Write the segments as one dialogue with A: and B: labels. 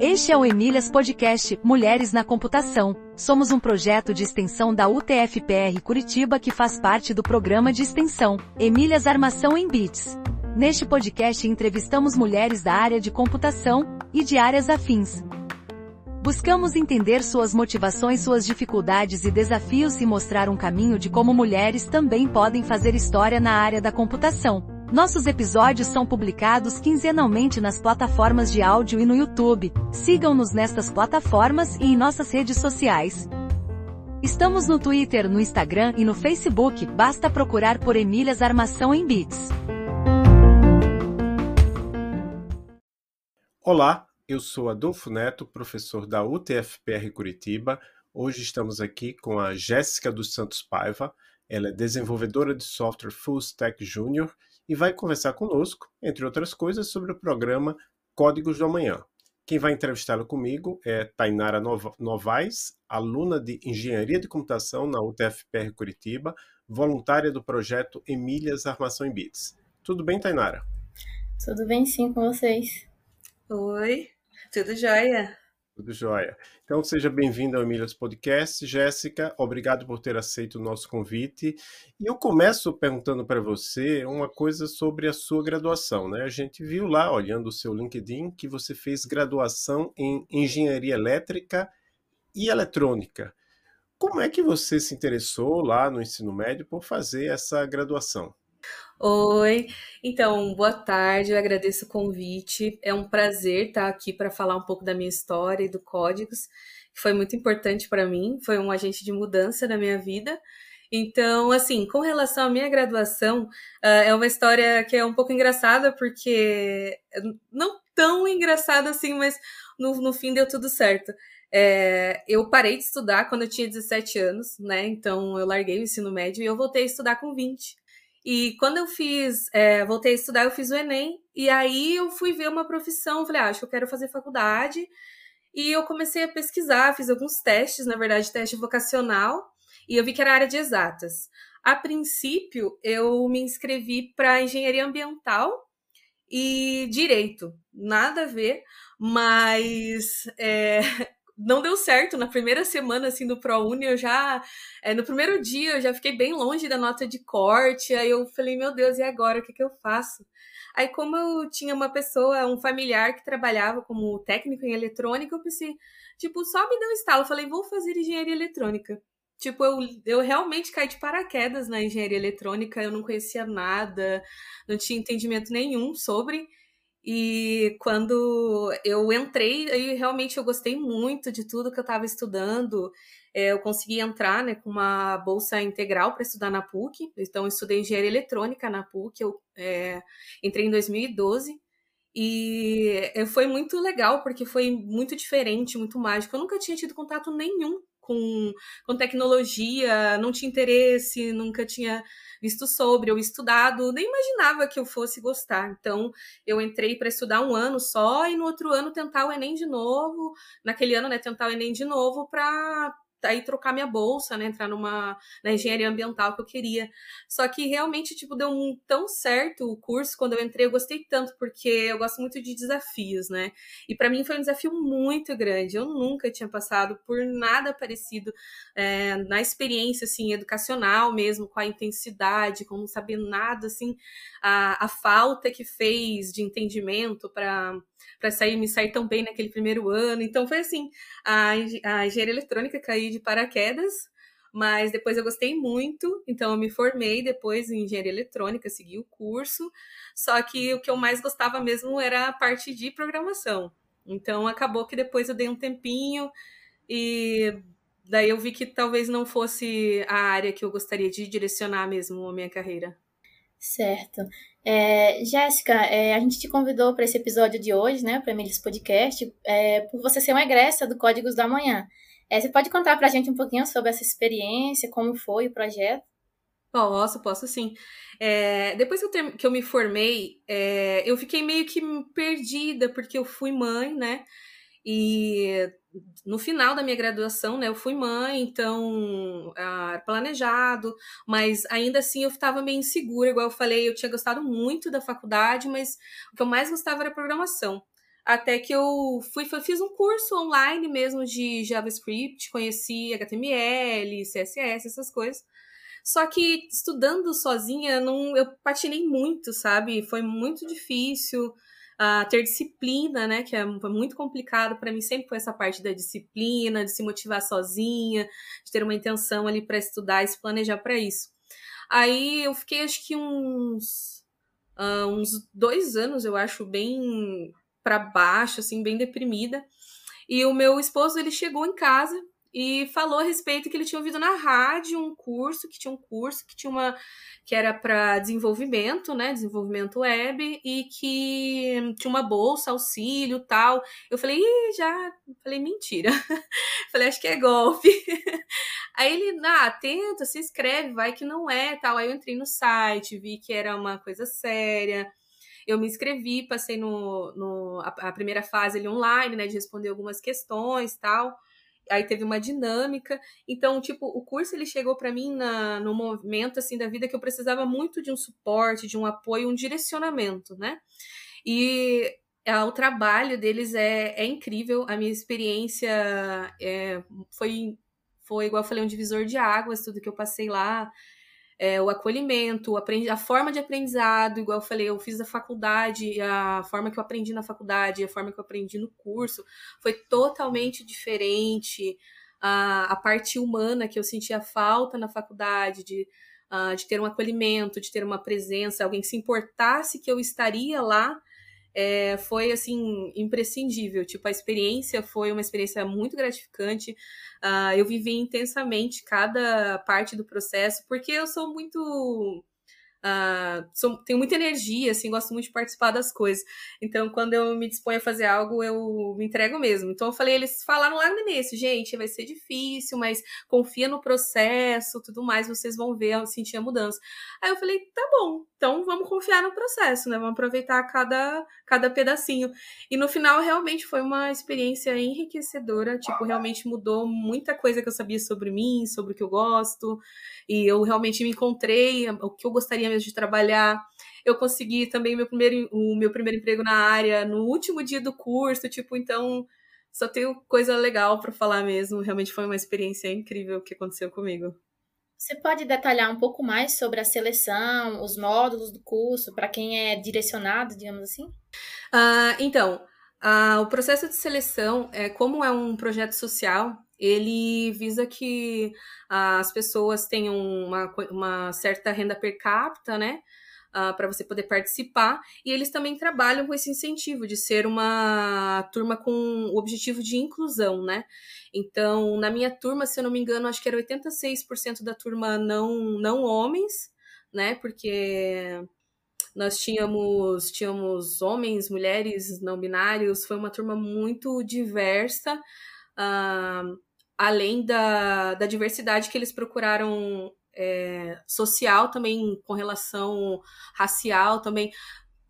A: Este é o Emílias Podcast Mulheres na Computação. Somos um projeto de extensão da UTFPR Curitiba que faz parte do programa de extensão Emílias Armação em Bits. Neste podcast entrevistamos mulheres da área de computação e de áreas afins. Buscamos entender suas motivações, suas dificuldades e desafios e mostrar um caminho de como mulheres também podem fazer história na área da computação. Nossos episódios são publicados quinzenalmente nas plataformas de áudio e no YouTube. Sigam-nos nestas plataformas e em nossas redes sociais. Estamos no Twitter, no Instagram e no Facebook, basta procurar por Emílias Armação em Bits.
B: Olá, eu sou Adolfo Neto, professor da UTFPR Curitiba. Hoje estamos aqui com a Jéssica dos Santos Paiva. Ela é desenvolvedora de software Full Stack Júnior e vai conversar conosco, entre outras coisas, sobre o programa Códigos do Amanhã. Quem vai entrevistá-la comigo é Tainara Novaes, aluna de Engenharia de Computação na UTFPR Curitiba, voluntária do projeto Emílias Armação em Bits. Tudo bem, Tainara?
C: Tudo bem sim com vocês.
D: Oi, tudo jóia?
B: Tudo jóia. Então, seja bem-vinda ao Emílias Podcast. Jéssica, obrigado por ter aceito o nosso convite. E eu começo perguntando para você uma coisa sobre a sua graduação. Né? A gente viu lá, olhando o seu LinkedIn, que você fez graduação em Engenharia Elétrica e Eletrônica. Como é que você se interessou lá no ensino médio por fazer essa graduação?
D: Oi, então, boa tarde, eu agradeço o convite. É um prazer estar aqui para falar um pouco da minha história e do Códigos, que foi muito importante para mim, foi um agente de mudança na minha vida. Então, assim, com relação à minha graduação, uh, é uma história que é um pouco engraçada, porque não tão engraçada assim, mas no, no fim deu tudo certo. É, eu parei de estudar quando eu tinha 17 anos, né? Então eu larguei o ensino médio e eu voltei a estudar com 20. E quando eu fiz, é, voltei a estudar, eu fiz o Enem, e aí eu fui ver uma profissão, falei, ah, acho que eu quero fazer faculdade. E eu comecei a pesquisar, fiz alguns testes, na verdade, teste vocacional, e eu vi que era área de exatas. A princípio, eu me inscrevi para engenharia ambiental e direito, nada a ver, mas é, não deu certo. Na primeira semana, assim, do ProUni, eu já... É, no primeiro dia, eu já fiquei bem longe da nota de corte. Aí eu falei, meu Deus, e agora? O que, que eu faço? Aí, como eu tinha uma pessoa, um familiar que trabalhava como técnico em eletrônica, eu pensei, tipo, só me deu um estalo. Eu falei, vou fazer engenharia eletrônica. Tipo, eu, eu realmente caí de paraquedas na engenharia eletrônica, eu não conhecia nada, não tinha entendimento nenhum sobre. E quando eu entrei, aí realmente eu gostei muito de tudo que eu estava estudando. É, eu consegui entrar né, com uma bolsa integral para estudar na PUC. Então, eu estudei engenharia eletrônica na PUC. Eu é, entrei em 2012. E é, foi muito legal, porque foi muito diferente, muito mágico. Eu nunca tinha tido contato nenhum com, com tecnologia, não tinha interesse, nunca tinha visto sobre ou estudado, nem imaginava que eu fosse gostar. Então, eu entrei para estudar um ano só e no outro ano tentar o Enem de novo, naquele ano, né, tentar o Enem de novo para aí trocar minha bolsa, né, entrar numa na engenharia ambiental que eu queria. Só que realmente tipo deu um, tão certo o curso quando eu entrei, eu gostei tanto porque eu gosto muito de desafios, né? E para mim foi um desafio muito grande. Eu nunca tinha passado por nada parecido é, na experiência assim educacional mesmo, com a intensidade, com não saber nada assim, a, a falta que fez de entendimento para para sair me sair tão bem naquele primeiro ano. Então foi assim, a, a engenharia eletrônica caí de paraquedas, mas depois eu gostei muito, então eu me formei depois em engenharia eletrônica, segui o curso. Só que o que eu mais gostava mesmo era a parte de programação. Então acabou que depois eu dei um tempinho e daí eu vi que talvez não fosse a área que eu gostaria de direcionar mesmo a minha carreira.
C: Certo. É, Jéssica, é, a gente te convidou para esse episódio de hoje, né, para Emílios Podcast, é, por você ser uma egressa do Códigos da Manhã. É, você pode contar para a gente um pouquinho sobre essa experiência, como foi o projeto?
D: Posso, posso sim. É, depois que eu, que eu me formei, é, eu fiquei meio que perdida, porque eu fui mãe, né? E no final da minha graduação, né, eu fui mãe, então ah, planejado, mas ainda assim eu estava meio insegura, igual eu falei, eu tinha gostado muito da faculdade, mas o que eu mais gostava era programação. Até que eu fui, fiz um curso online mesmo de JavaScript, conheci HTML, CSS, essas coisas. Só que estudando sozinha, não, eu patinei muito, sabe? Foi muito difícil ter disciplina, né? Que é muito complicado para mim. Sempre foi essa parte da disciplina, de se motivar sozinha, de ter uma intenção ali para estudar e se planejar para isso. Aí eu fiquei, acho que uns, uh, uns dois anos, eu acho, bem para baixo, assim, bem deprimida. E o meu esposo, ele chegou em casa e falou a respeito que ele tinha ouvido na rádio um curso, que tinha um curso que tinha uma que era para desenvolvimento, né, desenvolvimento web e que tinha uma bolsa, auxílio, tal. Eu falei, Ih, já, falei mentira. falei, acho que é golpe. Aí ele, ah, tenta, se inscreve, vai que não é, tal. Aí eu entrei no site, vi que era uma coisa séria. Eu me inscrevi, passei no, no a, a, primeira fase ali online, né, de responder algumas questões tal. Aí teve uma dinâmica. Então, tipo, o curso ele chegou para mim na, no momento assim da vida que eu precisava muito de um suporte, de um apoio, um direcionamento, né? E o trabalho deles é, é incrível. A minha experiência é, foi, foi, igual eu falei, um divisor de águas, tudo que eu passei lá é, o acolhimento, a forma de aprendizado, igual eu falei, eu fiz a faculdade, a forma que eu aprendi na faculdade, a forma que eu aprendi no curso foi totalmente diferente. A, a parte humana que eu sentia falta na faculdade, de, uh, de ter um acolhimento, de ter uma presença, alguém que se importasse que eu estaria lá, é, foi assim imprescindível. Tipo, a experiência foi uma experiência muito gratificante. Uh, eu vivi intensamente cada parte do processo, porque eu sou muito Uh, sou, tenho muita energia, assim, gosto muito de participar das coisas. Então, quando eu me disponho a fazer algo, eu me entrego mesmo. Então, eu falei, eles falaram lá no início, gente, vai ser difícil, mas confia no processo, tudo mais, vocês vão ver, sentir a mudança. Aí eu falei, tá bom, então vamos confiar no processo, né? Vamos aproveitar cada, cada pedacinho. E no final, realmente foi uma experiência enriquecedora, tipo, realmente mudou muita coisa que eu sabia sobre mim, sobre o que eu gosto e eu realmente me encontrei, o que eu gostaria mesmo de trabalhar. Eu consegui também meu primeiro, o meu primeiro emprego na área no último dia do curso, tipo, então só tenho coisa legal para falar mesmo. Realmente foi uma experiência incrível que aconteceu comigo.
C: Você pode detalhar um pouco mais sobre a seleção, os módulos do curso, para quem é direcionado, digamos assim?
D: Uh, então, uh, o processo de seleção, é, como é um projeto social, ele visa que as pessoas tenham uma, uma certa renda per capita, né? Uh, para você poder participar. E eles também trabalham com esse incentivo de ser uma turma com o objetivo de inclusão, né? Então, na minha turma, se eu não me engano, acho que era 86% da turma não, não homens, né? Porque nós tínhamos, tínhamos homens, mulheres, não binários, foi uma turma muito diversa. Uh, além da, da diversidade que eles procuraram é, social também, com relação racial também.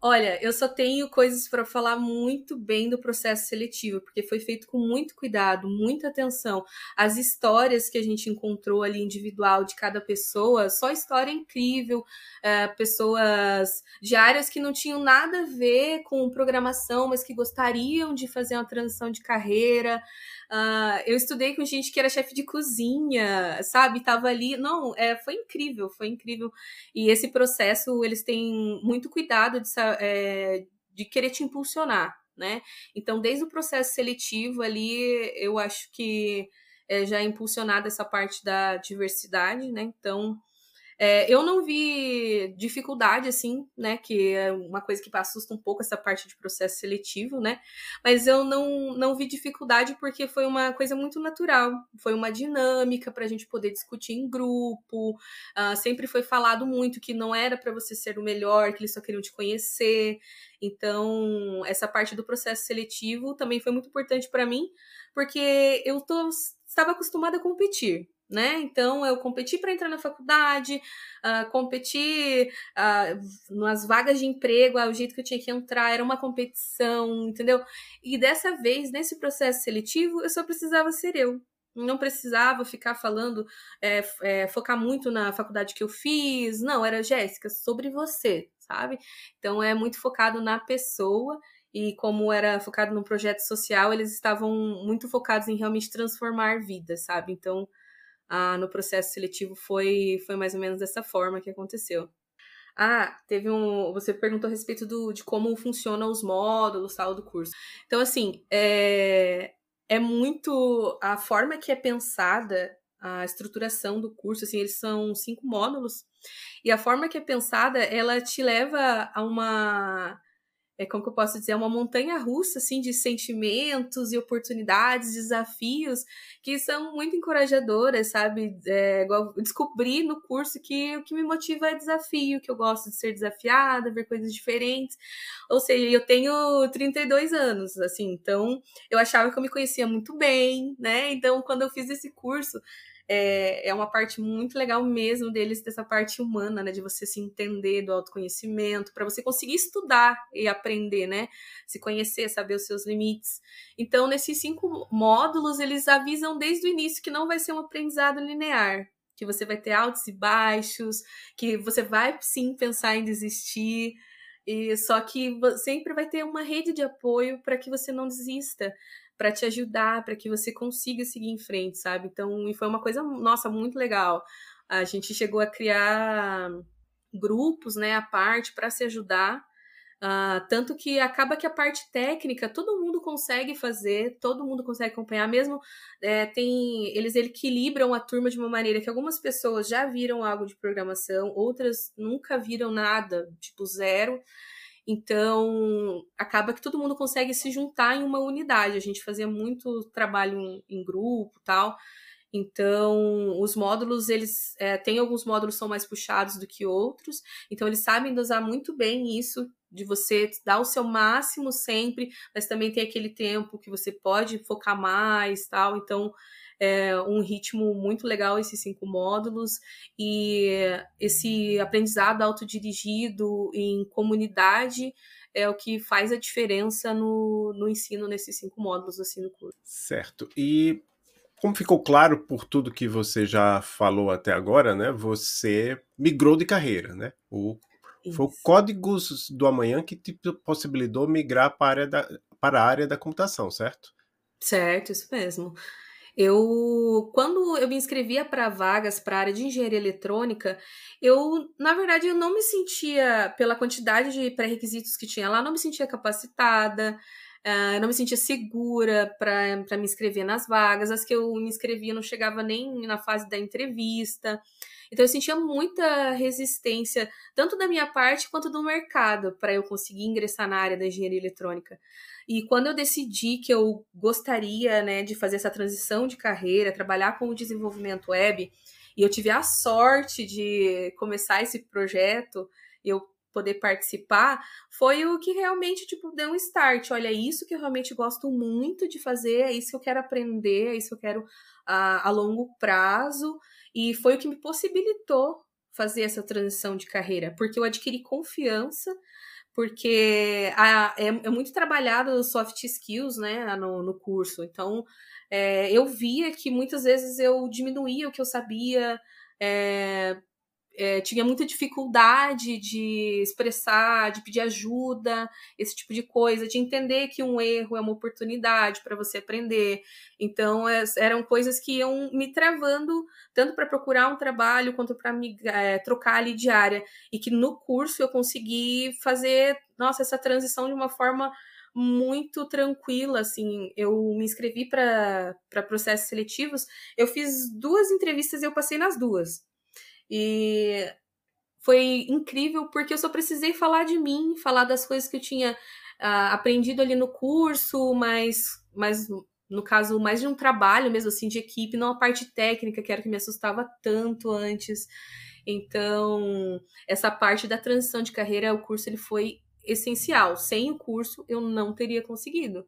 D: Olha, eu só tenho coisas para falar muito bem do processo seletivo, porque foi feito com muito cuidado, muita atenção. As histórias que a gente encontrou ali individual de cada pessoa, só história incrível, é, pessoas de áreas que não tinham nada a ver com programação, mas que gostariam de fazer uma transição de carreira. Uh, eu estudei com gente que era chefe de cozinha, sabe? Tava ali. Não, é, foi incrível, foi incrível. E esse processo, eles têm muito cuidado de, é, de querer te impulsionar, né? Então, desde o processo seletivo ali, eu acho que é, já é impulsionada essa parte da diversidade, né? Então, é, eu não vi dificuldade, assim, né? Que é uma coisa que assusta um pouco essa parte de processo seletivo, né? Mas eu não, não vi dificuldade porque foi uma coisa muito natural. Foi uma dinâmica para a gente poder discutir em grupo. Uh, sempre foi falado muito que não era para você ser o melhor, que eles só queriam te conhecer. Então, essa parte do processo seletivo também foi muito importante para mim, porque eu tô, estava acostumada a competir né? Então eu competi para entrar na faculdade, uh, competi uh, nas vagas de emprego, uh, o jeito que eu tinha que entrar era uma competição, entendeu? E dessa vez, nesse processo seletivo, eu só precisava ser eu. Não precisava ficar falando, é, é, focar muito na faculdade que eu fiz. Não, era Jéssica, sobre você, sabe? Então é muito focado na pessoa e como era focado num projeto social, eles estavam muito focados em realmente transformar vidas, sabe? Então, ah, no processo seletivo foi, foi mais ou menos dessa forma que aconteceu. Ah, teve um. Você perguntou a respeito do, de como funcionam os módulos tal do curso. Então, assim, é, é muito. A forma que é pensada a estruturação do curso, assim, eles são cinco módulos, e a forma que é pensada, ela te leva a uma é como que eu posso dizer, é uma montanha russa assim de sentimentos e oportunidades, desafios que são muito encorajadoras, sabe? É, descobri no curso que o que me motiva é desafio, que eu gosto de ser desafiada, ver coisas diferentes. Ou seja, eu tenho 32 anos, assim, então eu achava que eu me conhecia muito bem, né? Então, quando eu fiz esse curso, é, é uma parte muito legal mesmo deles, dessa parte humana, né? De você se entender do autoconhecimento, para você conseguir estudar e aprender, né? Se conhecer, saber os seus limites. Então, nesses cinco módulos, eles avisam desde o início que não vai ser um aprendizado linear, que você vai ter altos e baixos, que você vai sim pensar em desistir. E só que sempre vai ter uma rede de apoio para que você não desista para te ajudar, para que você consiga seguir em frente, sabe? Então, e foi uma coisa, nossa, muito legal. A gente chegou a criar grupos, né, à parte para se ajudar. Uh, tanto que acaba que a parte técnica todo mundo consegue fazer, todo mundo consegue acompanhar, mesmo é, tem eles equilibram a turma de uma maneira que algumas pessoas já viram algo de programação, outras nunca viram nada, tipo zero. Então, acaba que todo mundo consegue se juntar em uma unidade. A gente fazia muito trabalho em, em grupo tal. Então, os módulos, eles é, tem alguns módulos são mais puxados do que outros. Então, eles sabem dosar muito bem isso, de você dar o seu máximo sempre, mas também tem aquele tempo que você pode focar mais tal. Então, é um ritmo muito legal esses cinco módulos e esse aprendizado autodirigido em comunidade é o que faz a diferença no, no ensino nesses cinco módulos assim no curso.
B: Certo. E como ficou claro por tudo que você já falou até agora, né? Você migrou de carreira, né? O, foi o Códigos do Amanhã que te possibilitou migrar para a área da, para a área da computação, certo?
D: Certo, isso mesmo. Eu, quando eu me inscrevia para vagas para a área de engenharia eletrônica, eu, na verdade, eu não me sentia, pela quantidade de pré-requisitos que tinha lá, não me sentia capacitada, uh, não me sentia segura para me inscrever nas vagas. As que eu me inscrevia não chegava nem na fase da entrevista. Então eu sentia muita resistência, tanto da minha parte quanto do mercado, para eu conseguir ingressar na área da engenharia eletrônica. E quando eu decidi que eu gostaria né, de fazer essa transição de carreira, trabalhar com o desenvolvimento web, e eu tive a sorte de começar esse projeto, eu poder participar, foi o que realmente tipo deu um start. Olha, é isso que eu realmente gosto muito de fazer, é isso que eu quero aprender, é isso que eu quero a, a longo prazo, e foi o que me possibilitou fazer essa transição de carreira, porque eu adquiri confiança porque a, é, é, muito trabalhado soft skills, né, no, no curso. Então, é, eu via que muitas vezes eu diminuía o que eu sabia, é, é, tinha muita dificuldade de expressar, de pedir ajuda, esse tipo de coisa, de entender que um erro é uma oportunidade para você aprender. Então, é, eram coisas que iam me travando, tanto para procurar um trabalho quanto para me é, trocar ali de área. E que no curso eu consegui fazer, nossa, essa transição de uma forma muito tranquila, assim, eu me inscrevi para processos seletivos, eu fiz duas entrevistas e eu passei nas duas. E foi incrível porque eu só precisei falar de mim, falar das coisas que eu tinha uh, aprendido ali no curso, mas, mas no caso, mais de um trabalho mesmo assim de equipe, não a parte técnica, que era que me assustava tanto antes. Então, essa parte da transição de carreira, o curso ele foi essencial. Sem o curso, eu não teria conseguido.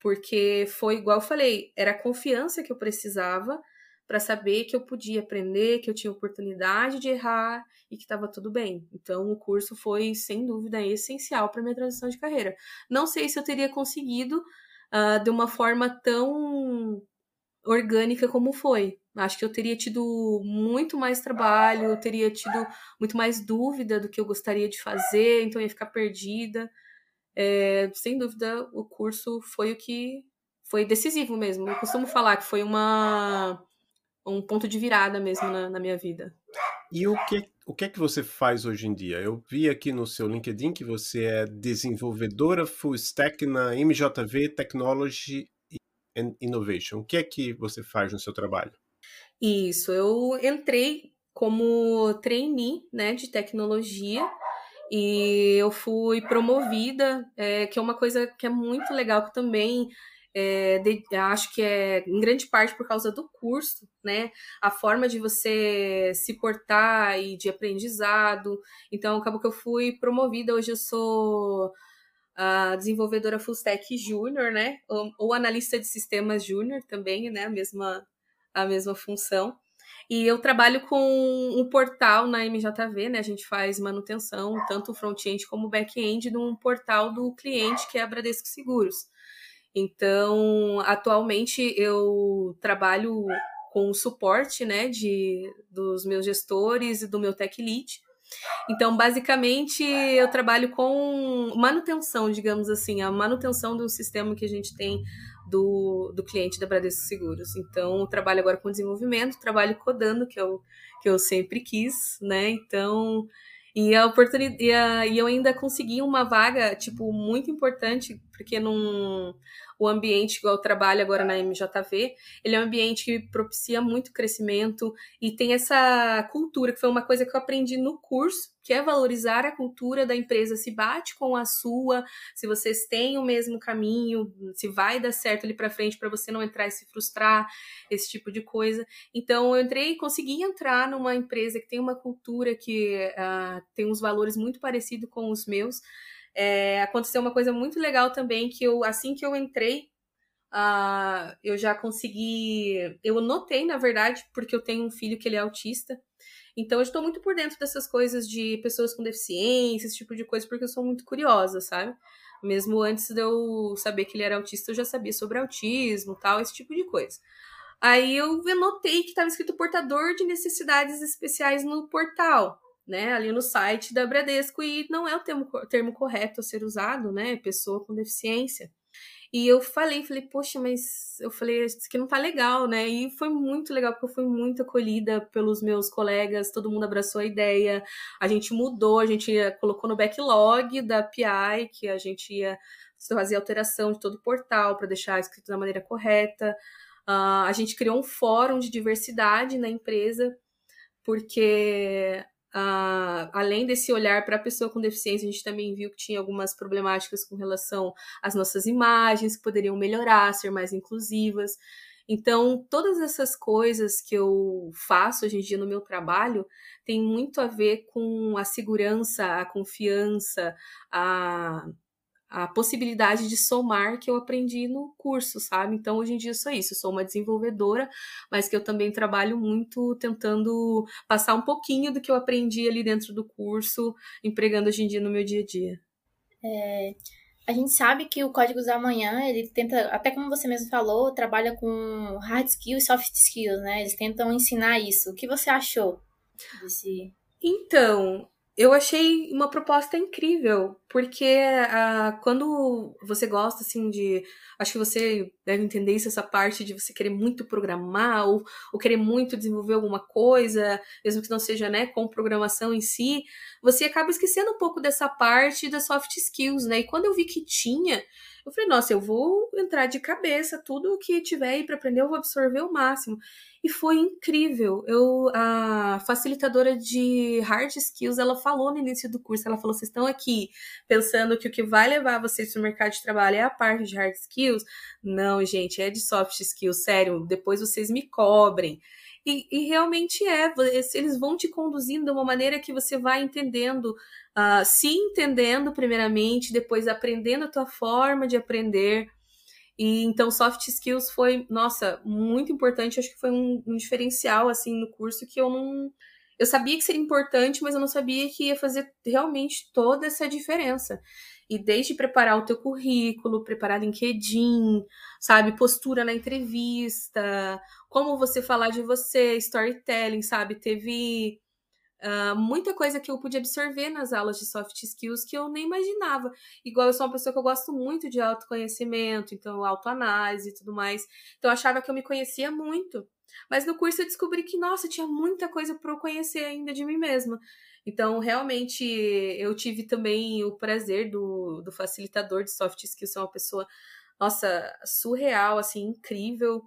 D: Porque foi igual eu falei, era a confiança que eu precisava para saber que eu podia aprender, que eu tinha oportunidade de errar e que estava tudo bem. Então, o curso foi, sem dúvida, essencial para minha transição de carreira. Não sei se eu teria conseguido uh, de uma forma tão orgânica como foi. Acho que eu teria tido muito mais trabalho, eu teria tido muito mais dúvida do que eu gostaria de fazer, então eu ia ficar perdida. é, sem dúvida, o curso foi o que foi decisivo mesmo. Eu costumo falar que foi uma um ponto de virada mesmo na, na minha vida.
B: E o que, o que é que você faz hoje em dia? Eu vi aqui no seu LinkedIn que você é desenvolvedora full stack na MJV Technology and Innovation. O que é que você faz no seu trabalho?
D: Isso, eu entrei como trainee né, de tecnologia e eu fui promovida, é, que é uma coisa que é muito legal, que também é, de, acho que é em grande parte por causa do curso, né? A forma de você se portar e de aprendizado. Então, acabou que eu fui promovida. Hoje eu sou a desenvolvedora full stack júnior, né? Ou, ou, analista de sistemas júnior também, né? A mesma, a mesma função. E eu trabalho com um portal na MJV, né? A gente faz manutenção, tanto front-end como back-end, de um portal do cliente, que é a Bradesco Seguros. Então, atualmente eu trabalho com o suporte, né, de, dos meus gestores e do meu tech lead. Então, basicamente, eu trabalho com manutenção, digamos assim, a manutenção do sistema que a gente tem do, do cliente da Bradesco Seguros. Então, trabalho agora com desenvolvimento, trabalho codando, que eu, que eu sempre quis, né? Então, e a oportunidade e, a, e eu ainda consegui uma vaga, tipo, muito importante, porque num o ambiente igual eu trabalho agora na MJV, ele é um ambiente que propicia muito crescimento e tem essa cultura, que foi uma coisa que eu aprendi no curso, que é valorizar a cultura da empresa, se bate com a sua, se vocês têm o mesmo caminho, se vai dar certo ali para frente para você não entrar e se frustrar, esse tipo de coisa. Então eu entrei e consegui entrar numa empresa que tem uma cultura que uh, tem uns valores muito parecidos com os meus. É, aconteceu uma coisa muito legal também, que eu, assim que eu entrei, uh, eu já consegui. Eu notei, na verdade, porque eu tenho um filho que ele é autista. Então eu estou muito por dentro dessas coisas de pessoas com deficiência, esse tipo de coisa, porque eu sou muito curiosa, sabe? Mesmo antes de eu saber que ele era autista, eu já sabia sobre autismo, tal, esse tipo de coisa. Aí eu notei que estava escrito portador de necessidades especiais no portal né, ali no site da Bradesco e não é o termo, termo correto a ser usado, né, pessoa com deficiência. E eu falei, falei, poxa, mas eu falei, isso aqui não tá legal, né? E foi muito legal, porque eu fui muito acolhida pelos meus colegas, todo mundo abraçou a ideia, a gente mudou, a gente colocou no backlog da PI, que a gente ia fazer alteração de todo o portal para deixar escrito da maneira correta. Uh, a gente criou um fórum de diversidade na empresa, porque Uh, além desse olhar para a pessoa com deficiência, a gente também viu que tinha algumas problemáticas com relação às nossas imagens, que poderiam melhorar, ser mais inclusivas. Então, todas essas coisas que eu faço hoje em dia no meu trabalho tem muito a ver com a segurança, a confiança, a, a possibilidade de somar que eu aprendi no curso, sabe? Então, hoje em dia eu sou isso, eu sou uma desenvolvedora, mas que eu também trabalho muito tentando passar um pouquinho do que eu aprendi ali dentro do curso, empregando hoje em dia no meu dia a dia.
C: É, a gente sabe que o Códigos da Manhã, ele tenta, até como você mesmo falou, trabalha com hard skills e soft skills, né? Eles tentam ensinar isso. O que você achou desse...
D: Então, eu achei uma proposta incrível, porque uh, quando você gosta, assim, de. Acho que você deve entender isso, essa parte de você querer muito programar ou, ou querer muito desenvolver alguma coisa, mesmo que não seja, né, com programação em si, você acaba esquecendo um pouco dessa parte das soft skills, né? E quando eu vi que tinha, eu falei, nossa, eu vou entrar de cabeça, tudo o que tiver aí para aprender, eu vou absorver o máximo. E foi incrível. Eu, a facilitadora de hard skills, ela falou no início do curso, ela falou, vocês estão aqui pensando que o que vai levar vocês para o mercado de trabalho é a parte de hard skills? Não, gente, é de soft skills, sério, depois vocês me cobrem. E, e, realmente é, eles vão te conduzindo de uma maneira que você vai entendendo, uh, se entendendo primeiramente, depois aprendendo a tua forma de aprender. E então soft skills foi, nossa, muito importante, acho que foi um, um diferencial assim no curso que eu não eu sabia que seria importante, mas eu não sabia que ia fazer realmente toda essa diferença. E desde preparar o teu currículo, preparar LinkedIn, sabe, postura na entrevista, como você falar de você, storytelling, sabe? Teve uh, muita coisa que eu pude absorver nas aulas de soft skills que eu nem imaginava. Igual eu sou uma pessoa que eu gosto muito de autoconhecimento, então autoanálise e tudo mais. Então eu achava que eu me conhecia muito. Mas no curso eu descobri que, nossa, tinha muita coisa para eu conhecer ainda de mim mesma. Então, realmente, eu tive também o prazer do, do facilitador de soft skills ser uma pessoa, nossa, surreal, assim, incrível.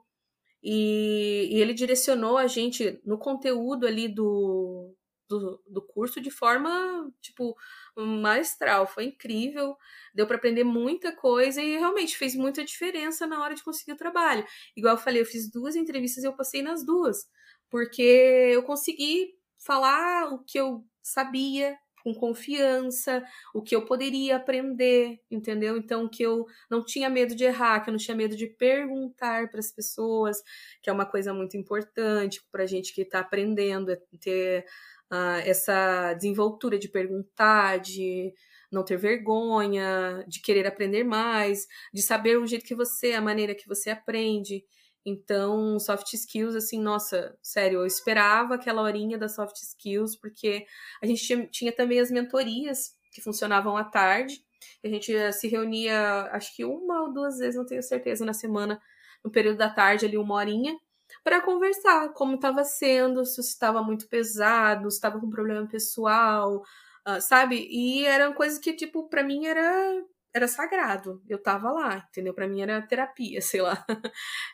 D: E, e ele direcionou a gente no conteúdo ali do, do, do curso de forma, tipo, maestral. Foi incrível, deu para aprender muita coisa e realmente fez muita diferença na hora de conseguir o trabalho. Igual eu falei, eu fiz duas entrevistas e eu passei nas duas, porque eu consegui falar o que eu sabia com confiança, o que eu poderia aprender, entendeu? Então que eu não tinha medo de errar, que eu não tinha medo de perguntar para as pessoas, que é uma coisa muito importante para gente que está aprendendo, é ter uh, essa desenvoltura de perguntar, de não ter vergonha, de querer aprender mais, de saber o jeito que você, a maneira que você aprende. Então, soft skills, assim, nossa, sério, eu esperava aquela horinha da soft skills, porque a gente tinha, tinha também as mentorias que funcionavam à tarde. A gente se reunia, acho que uma ou duas vezes, não tenho certeza, na semana, no período da tarde, ali, uma horinha para conversar como estava sendo, se estava muito pesado, se estava com problema pessoal, uh, sabe? E eram coisas que, tipo, para mim era era sagrado. Eu tava lá, entendeu? Para mim era terapia, sei lá.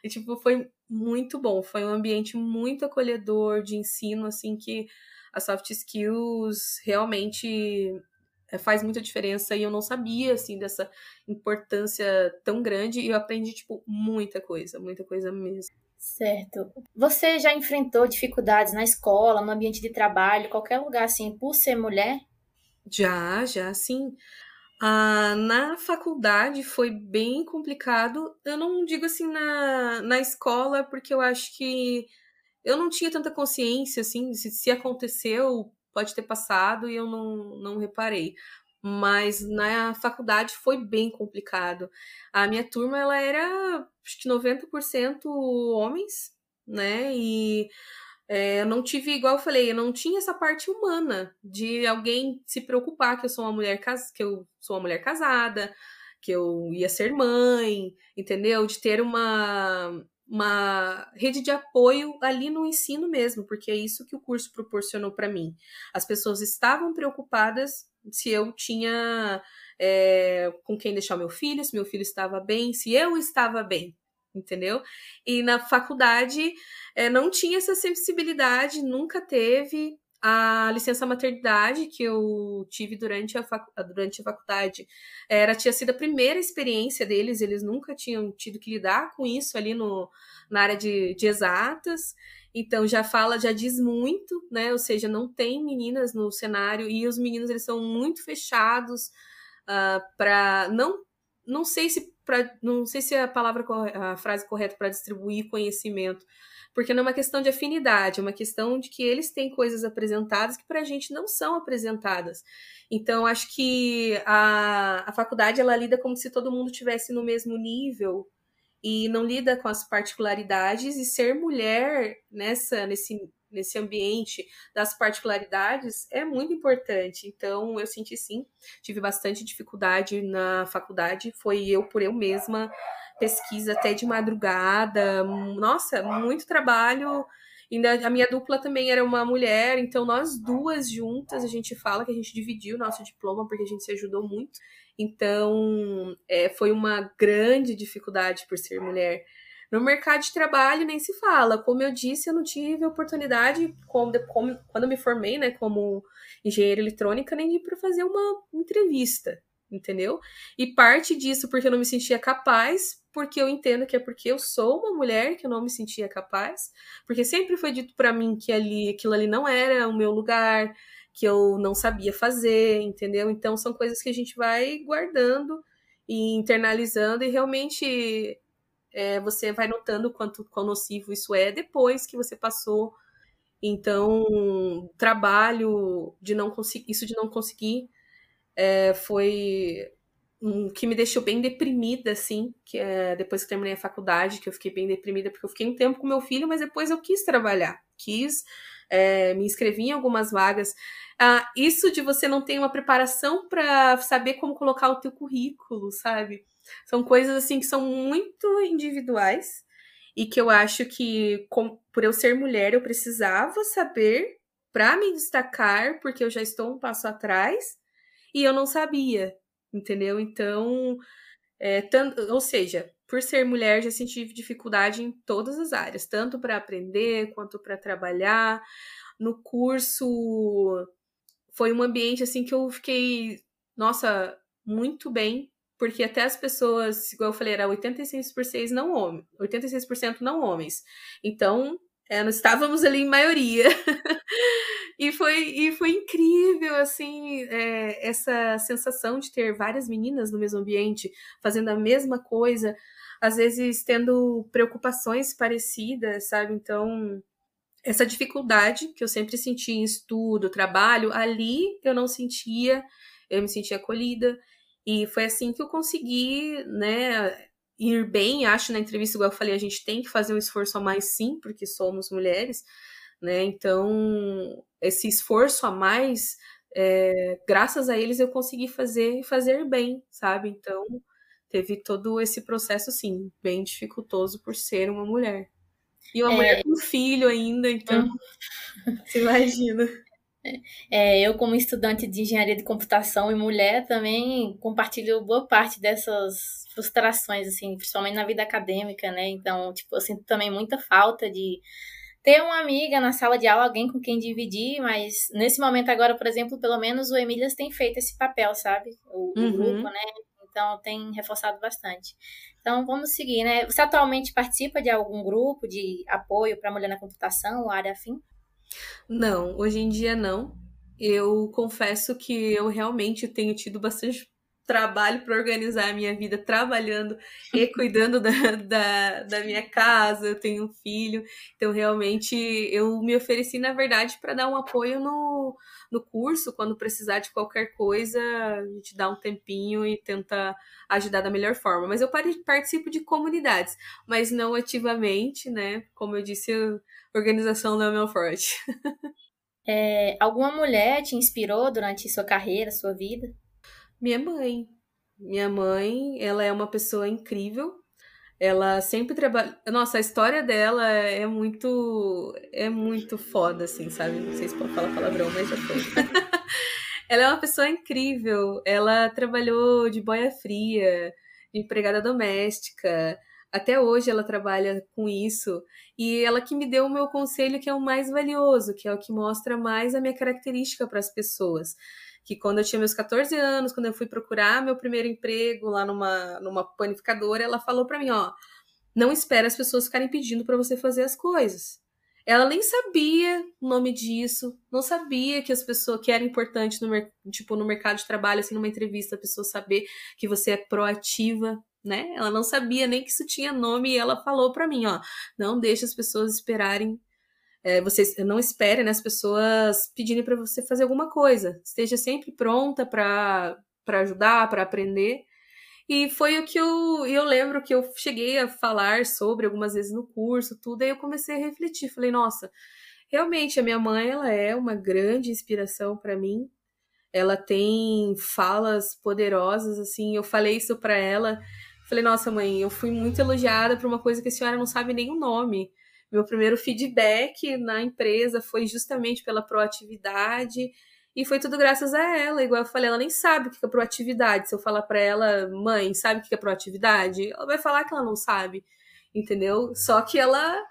D: E tipo, foi muito bom, foi um ambiente muito acolhedor de ensino assim que a soft skills realmente eh, faz muita diferença e eu não sabia assim dessa importância tão grande e eu aprendi tipo muita coisa, muita coisa mesmo.
C: Certo. Você já enfrentou dificuldades na escola, no ambiente de trabalho, qualquer lugar assim, por ser mulher?
D: Já, já, sim. Ah, na faculdade foi bem complicado. Eu não digo assim na, na escola, porque eu acho que eu não tinha tanta consciência, assim, se, se aconteceu, pode ter passado e eu não, não reparei mas na faculdade foi bem complicado. A minha turma ela era acho que 90% homens, né? E é, eu não tive, igual eu falei, eu não tinha essa parte humana de alguém se preocupar que eu sou uma mulher que eu sou uma mulher casada, que eu ia ser mãe, entendeu? De ter uma uma rede de apoio ali no ensino mesmo, porque é isso que o curso proporcionou para mim. As pessoas estavam preocupadas se eu tinha é, com quem deixar meu filho, se meu filho estava bem, se eu estava bem, entendeu? E na faculdade é, não tinha essa sensibilidade, nunca teve. A licença maternidade que eu tive durante a, fac... durante a faculdade era tinha sido a primeira experiência deles, eles nunca tinham tido que lidar com isso ali no, na área de, de exatas. Então já fala, já diz muito, né? Ou seja, não tem meninas no cenário e os meninos eles são muito fechados uh, ah, para não não sei se pra, não sei se é a palavra a frase correta para distribuir conhecimento, porque não é uma questão de afinidade, é uma questão de que eles têm coisas apresentadas que para a gente não são apresentadas. Então acho que a, a faculdade ela lida como se todo mundo tivesse no mesmo nível e não lida com as particularidades e ser mulher nessa nesse nesse ambiente das particularidades é muito importante. Então eu senti sim, tive bastante dificuldade na faculdade, foi eu por eu mesma pesquisa até de madrugada, nossa, muito trabalho. E a minha dupla também era uma mulher, então nós duas juntas, a gente fala que a gente dividiu o nosso diploma porque a gente se ajudou muito. Então, é, foi uma grande dificuldade por ser mulher. No mercado de trabalho nem se fala. Como eu disse, eu não tive oportunidade, como, como quando me formei, né, como engenheira eletrônica, nem para fazer uma entrevista, entendeu? E parte disso porque eu não me sentia capaz, porque eu entendo que é porque eu sou uma mulher que eu não me sentia capaz, porque sempre foi dito para mim que ali aquilo ali não era o meu lugar, que eu não sabia fazer, entendeu? Então são coisas que a gente vai guardando e internalizando e realmente é, você vai notando quanto quão nocivo isso é depois que você passou. Então, trabalho de não conseguir, isso de não conseguir é, foi um que me deixou bem deprimida, assim, que é depois que terminei a faculdade, que eu fiquei bem deprimida, porque eu fiquei um tempo com meu filho, mas depois eu quis trabalhar, quis é, me inscrevi em algumas vagas. Ah, isso de você não ter uma preparação para saber como colocar o teu currículo, sabe? São coisas assim que são muito individuais e que eu acho que, com, por eu ser mulher, eu precisava saber para me destacar, porque eu já estou um passo atrás e eu não sabia, entendeu? Então, é, tanto, ou seja, por ser mulher, já senti dificuldade em todas as áreas, tanto para aprender quanto para trabalhar. No curso, foi um ambiente assim que eu fiquei, nossa, muito bem, porque até as pessoas, igual eu falei, era 86 por 6 não homens, 86% não homens. Então, é, nós estávamos ali em maioria. e, foi, e foi incrível, assim, é, essa sensação de ter várias meninas no mesmo ambiente, fazendo a mesma coisa, às vezes tendo preocupações parecidas, sabe? Então, essa dificuldade que eu sempre senti em estudo, trabalho, ali eu não sentia, eu me sentia acolhida. E foi assim que eu consegui, né, ir bem. Acho na entrevista, igual eu falei, a gente tem que fazer um esforço a mais sim, porque somos mulheres, né? Então, esse esforço a mais, é, graças a eles eu consegui fazer e fazer bem, sabe? Então, teve todo esse processo, sim, bem dificultoso por ser uma mulher. E uma é... mulher com filho ainda, então, hum. você imagina.
C: É, eu, como estudante de engenharia de computação e mulher, também compartilho boa parte dessas frustrações, assim, principalmente na vida acadêmica, né? Então, tipo, eu sinto também muita falta de ter uma amiga na sala de aula, alguém com quem dividir, mas nesse momento agora, por exemplo, pelo menos o Emílias tem feito esse papel, sabe? O, uhum. o grupo, né? Então, tem reforçado bastante. Então, vamos seguir, né? Você atualmente participa de algum grupo de apoio para mulher na computação, área afim?
D: Não, hoje em dia não. Eu confesso que eu realmente tenho tido bastante trabalho para organizar a minha vida trabalhando e cuidando da, da, da, minha casa, eu tenho um filho, então realmente eu me ofereci, na verdade, para dar um apoio no, no curso, quando precisar de qualquer coisa, a gente dá um tempinho e tenta ajudar da melhor forma. Mas eu participo de comunidades, mas não ativamente, né? Como eu disse, organização não é meu forte.
C: É, alguma mulher te inspirou durante sua carreira, sua vida?
D: Minha mãe. Minha mãe, ela é uma pessoa incrível. Ela sempre trabalha. Nossa, a história dela é muito. É muito foda, assim, sabe? Não sei se pode falar palavrão, mas já foi. ela é uma pessoa incrível. Ela trabalhou de boia fria, de empregada doméstica. Até hoje ela trabalha com isso. E ela que me deu o meu conselho, que é o mais valioso, que é o que mostra mais a minha característica para as pessoas. Que quando eu tinha meus 14 anos, quando eu fui procurar meu primeiro emprego lá numa, numa panificadora, ela falou para mim: ó, não espera as pessoas ficarem pedindo para você fazer as coisas. Ela nem sabia o nome disso, não sabia que as pessoas que era importante no tipo no mercado de trabalho, assim, numa entrevista, a pessoa saber que você é proativa né? Ela não sabia nem que isso tinha nome e ela falou para mim, ó, não deixe as pessoas esperarem, é, vocês não esperem né, as pessoas pedirem para você fazer alguma coisa. Esteja sempre pronta para ajudar, para aprender. E foi o que eu, eu lembro que eu cheguei a falar sobre algumas vezes no curso, tudo, aí eu comecei a refletir, falei, nossa, realmente a minha mãe, ela é uma grande inspiração para mim. Ela tem falas poderosas assim, eu falei isso para ela Falei, nossa, mãe, eu fui muito elogiada por uma coisa que a senhora não sabe nem o nome. Meu primeiro feedback na empresa foi justamente pela proatividade e foi tudo graças a ela. Igual eu falei, ela nem sabe o que é proatividade. Se eu falar para ela, mãe, sabe o que é proatividade? Ela vai falar que ela não sabe, entendeu? Só que ela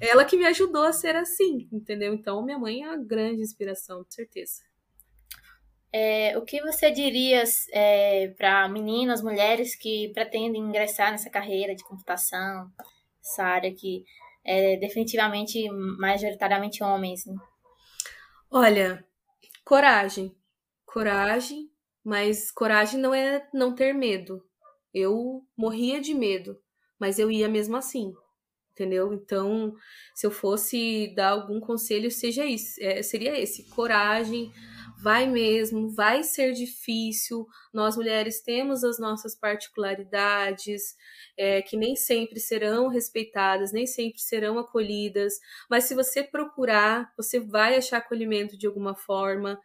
D: ela que me ajudou a ser assim, entendeu? Então, minha mãe é uma grande inspiração, com certeza.
C: É, o que você diria é, para meninas, mulheres que pretendem ingressar nessa carreira de computação, essa área que é definitivamente majoritariamente homens? Né?
D: Olha, coragem. Coragem, mas coragem não é não ter medo. Eu morria de medo, mas eu ia mesmo assim entendeu? Então, se eu fosse dar algum conselho, seja isso, é, seria esse: coragem, vai mesmo, vai ser difícil. Nós mulheres temos as nossas particularidades, é, que nem sempre serão respeitadas, nem sempre serão acolhidas, mas se você procurar, você vai achar acolhimento de alguma forma.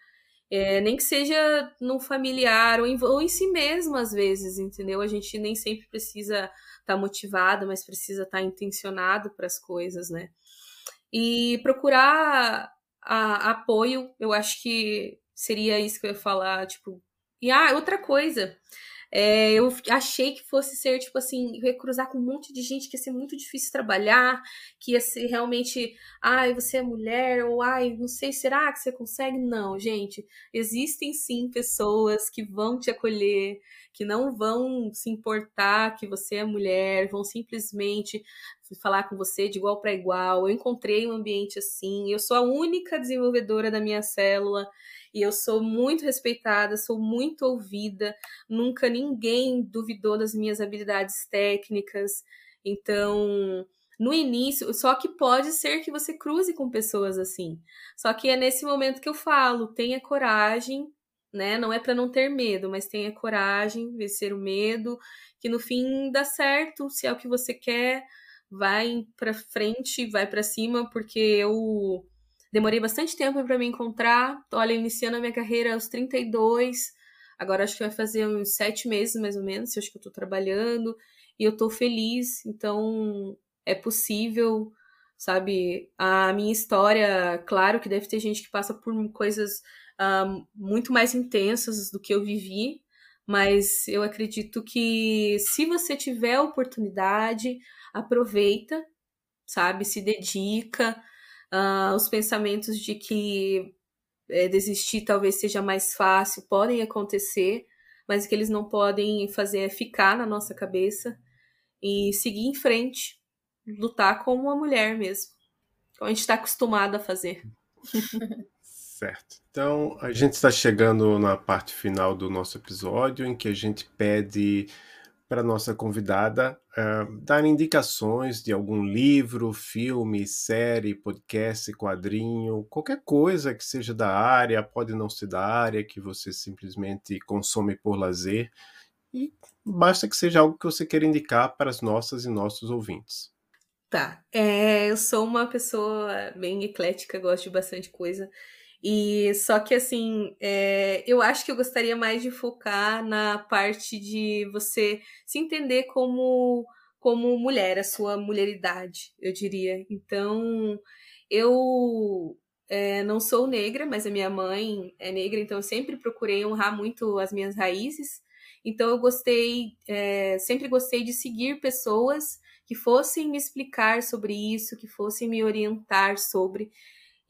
D: É, nem que seja no familiar ou em, ou em si mesmo, às vezes, entendeu? A gente nem sempre precisa estar tá motivado, mas precisa estar tá intencionado para as coisas, né? E procurar a, apoio, eu acho que seria isso que eu ia falar, tipo. E ah, outra coisa. É, eu achei que fosse ser, tipo assim, eu ia cruzar com um monte de gente que ia ser muito difícil trabalhar, que ia ser realmente, ai, você é mulher, ou ai, não sei, será que você consegue? Não, gente, existem sim pessoas que vão te acolher, que não vão se importar que você é mulher, vão simplesmente falar com você de igual para igual. Eu encontrei um ambiente assim, eu sou a única desenvolvedora da minha célula e eu sou muito respeitada, sou muito ouvida, nunca ninguém duvidou das minhas habilidades técnicas. Então, no início, só que pode ser que você cruze com pessoas assim. Só que é nesse momento que eu falo, tenha coragem, né? Não é para não ter medo, mas tenha coragem, vencer o medo, que no fim dá certo, se é o que você quer, vai para frente, vai para cima, porque eu demorei bastante tempo para me encontrar. Olha, iniciando a minha carreira aos 32, agora acho que vai fazer uns sete meses mais ou menos, acho que eu tô trabalhando e eu tô feliz, então é possível, sabe? A minha história, claro que deve ter gente que passa por coisas um, muito mais intensas do que eu vivi, mas eu acredito que se você tiver a oportunidade, aproveita, sabe? Se dedica. Uh, os pensamentos de que é, desistir talvez seja mais fácil podem acontecer, mas que eles não podem fazer é ficar na nossa cabeça e seguir em frente, lutar como uma mulher mesmo, como a gente está acostumado a fazer.
B: Certo. Então, a gente está chegando na parte final do nosso episódio, em que a gente pede para nossa convidada uh, dar indicações de algum livro, filme, série, podcast, quadrinho, qualquer coisa que seja da área, pode não ser da área, que você simplesmente consome por lazer, e basta que seja algo que você queira indicar para as nossas e nossos ouvintes.
D: Tá, é, eu sou uma pessoa bem eclética, gosto de bastante coisa. E só que assim, é, eu acho que eu gostaria mais de focar na parte de você se entender como como mulher, a sua mulheridade, eu diria. Então, eu é, não sou negra, mas a minha mãe é negra, então eu sempre procurei honrar muito as minhas raízes. Então eu gostei, é, sempre gostei de seguir pessoas que fossem me explicar sobre isso, que fossem me orientar sobre.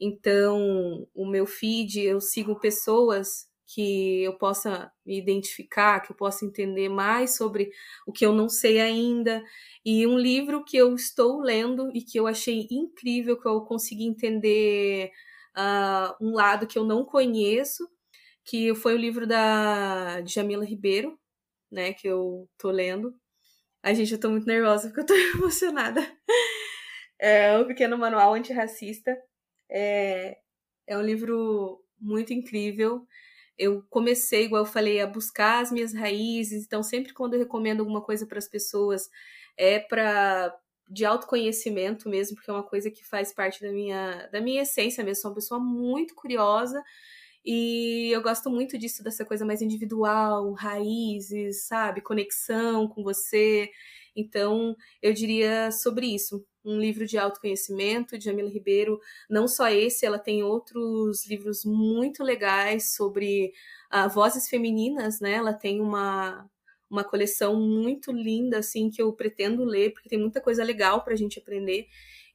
D: Então, o meu feed, eu sigo pessoas que eu possa me identificar, que eu possa entender mais sobre o que eu não sei ainda. E um livro que eu estou lendo e que eu achei incrível, que eu consegui entender uh, um lado que eu não conheço, que foi o livro da Jamila Ribeiro, né, que eu tô lendo. Ai, gente, eu tô muito nervosa porque eu tô emocionada. É o Pequeno Manual Antirracista. É, é um livro muito incrível. Eu comecei, igual eu falei, a buscar as minhas raízes. Então, sempre quando eu recomendo alguma coisa para as pessoas, é para de autoconhecimento mesmo, porque é uma coisa que faz parte da minha, da minha essência mesmo. Sou uma pessoa muito curiosa e eu gosto muito disso, dessa coisa mais individual, raízes, sabe? Conexão com você. Então, eu diria sobre isso um livro de autoconhecimento de Jamila Ribeiro. Não só esse, ela tem outros livros muito legais sobre uh, vozes femininas, né? Ela tem uma, uma coleção muito linda, assim, que eu pretendo ler, porque tem muita coisa legal para a gente aprender.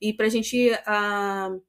D: E para a gente uh,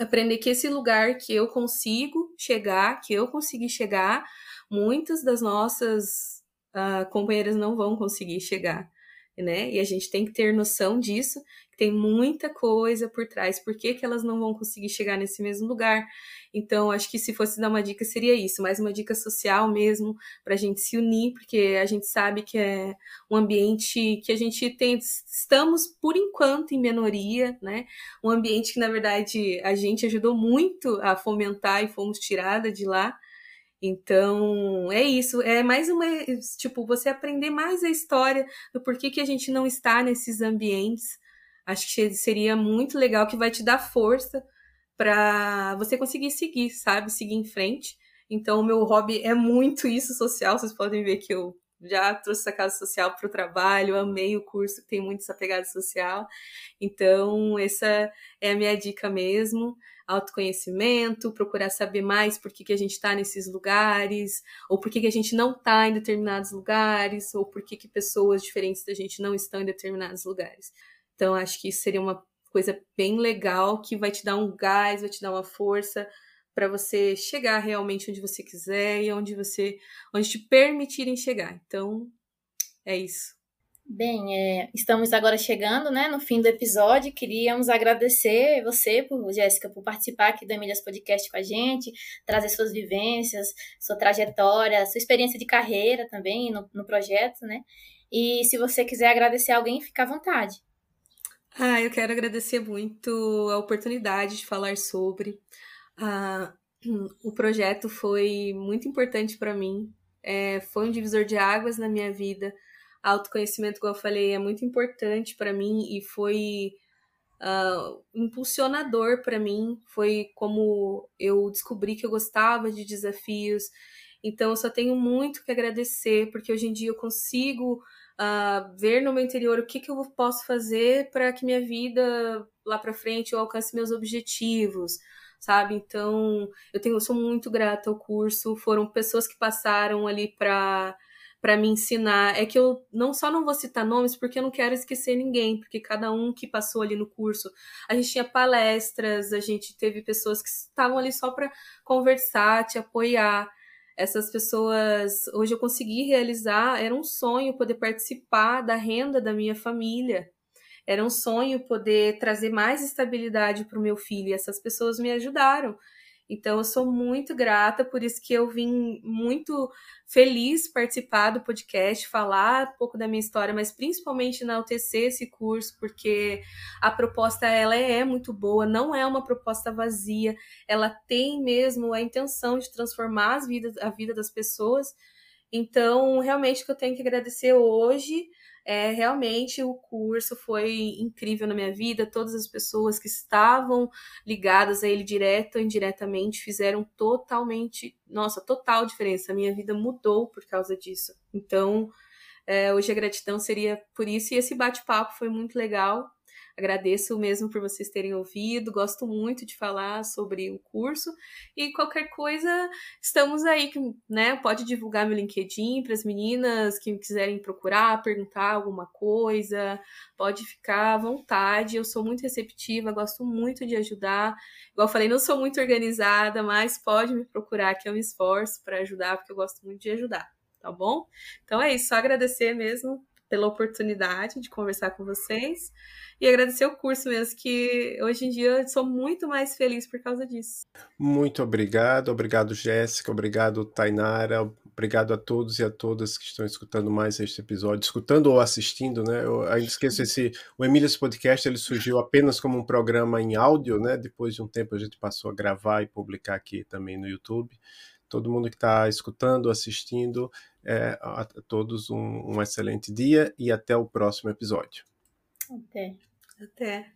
D: aprender que esse lugar que eu consigo chegar, que eu consegui chegar, muitas das nossas uh, companheiras não vão conseguir chegar. Né? E a gente tem que ter noção disso tem muita coisa por trás. Por que, que elas não vão conseguir chegar nesse mesmo lugar? Então, acho que se fosse dar uma dica, seria isso, mais uma dica social mesmo, para a gente se unir, porque a gente sabe que é um ambiente que a gente tem, estamos por enquanto em minoria, né? Um ambiente que, na verdade, a gente ajudou muito a fomentar e fomos tirada de lá. Então, é isso. É mais uma. Tipo, você aprender mais a história do porquê que a gente não está nesses ambientes. Acho que seria muito legal, que vai te dar força para você conseguir seguir, sabe? Seguir em frente. Então, o meu hobby é muito isso social. Vocês podem ver que eu já trouxe essa casa social para o trabalho, amei o curso, tem muito essa pegada social. Então, essa é a minha dica mesmo autoconhecimento, procurar saber mais por que, que a gente está nesses lugares, ou por que, que a gente não está em determinados lugares, ou por que, que pessoas diferentes da gente não estão em determinados lugares. Então, acho que isso seria uma coisa bem legal que vai te dar um gás, vai te dar uma força para você chegar realmente onde você quiser e onde você onde te permitirem chegar. Então, é isso.
C: Bem, é, estamos agora chegando né, no fim do episódio. Queríamos agradecer você, por, Jéssica, por participar aqui do Emílias Podcast com a gente, trazer suas vivências, sua trajetória, sua experiência de carreira também no, no projeto, né? E se você quiser agradecer alguém, fica à vontade.
D: Ah, eu quero agradecer muito a oportunidade de falar sobre. Ah, o projeto foi muito importante para mim, é, foi um divisor de águas na minha vida autoconhecimento, como eu falei, é muito importante para mim e foi uh, impulsionador para mim. Foi como eu descobri que eu gostava de desafios. Então, eu só tenho muito que agradecer, porque hoje em dia eu consigo uh, ver no meu interior o que, que eu posso fazer para que minha vida lá para frente eu alcance meus objetivos sabe? Então, eu tenho, eu sou muito grata ao curso. Foram pessoas que passaram ali para para me ensinar. É que eu não só não vou citar nomes porque eu não quero esquecer ninguém, porque cada um que passou ali no curso, a gente tinha palestras, a gente teve pessoas que estavam ali só para conversar, te apoiar. Essas pessoas, hoje eu consegui realizar, era um sonho poder participar da renda da minha família. Era um sonho poder trazer mais estabilidade para o meu filho, e essas pessoas me ajudaram. Então, eu sou muito grata, por isso que eu vim muito feliz participar do podcast, falar um pouco da minha história, mas principalmente enaltecer esse curso, porque a proposta ela é muito boa, não é uma proposta vazia, ela tem mesmo a intenção de transformar as vidas, a vida das pessoas. Então, realmente, o que eu tenho que agradecer hoje é, realmente o curso foi incrível na minha vida. Todas as pessoas que estavam ligadas a ele direto ou indiretamente fizeram totalmente, nossa, total diferença. A minha vida mudou por causa disso. Então, é, hoje a gratidão seria por isso. E esse bate-papo foi muito legal. Agradeço mesmo por vocês terem ouvido, gosto muito de falar sobre o curso e qualquer coisa, estamos aí, né? Pode divulgar meu LinkedIn para as meninas que quiserem procurar, perguntar alguma coisa, pode ficar à vontade. Eu sou muito receptiva, gosto muito de ajudar. Igual eu falei, não sou muito organizada, mas pode me procurar que eu me esforço para ajudar, porque eu gosto muito de ajudar, tá bom? Então é isso, só agradecer mesmo pela oportunidade de conversar com vocês e agradecer o curso mesmo, que hoje em dia eu sou muito mais feliz por causa disso.
B: Muito obrigado, obrigado Jéssica, obrigado Tainara, obrigado a todos e a todas que estão escutando mais este episódio, escutando ou assistindo, né? Eu ainda esqueço esse, o Emílias Podcast, ele surgiu apenas como um programa em áudio, né? Depois de um tempo a gente passou a gravar e publicar aqui também no YouTube. Todo mundo que está escutando, assistindo, é, a todos um, um excelente dia e até o próximo episódio.
C: Até.
D: Até.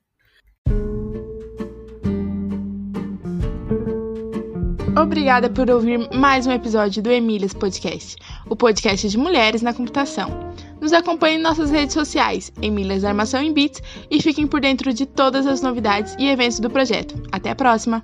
E: Obrigada por ouvir mais um episódio do Emílias Podcast, o podcast de mulheres na computação. Nos acompanhe em nossas redes sociais, Emílias Armação em Bits, e fiquem por dentro de todas as novidades e eventos do projeto. Até a próxima!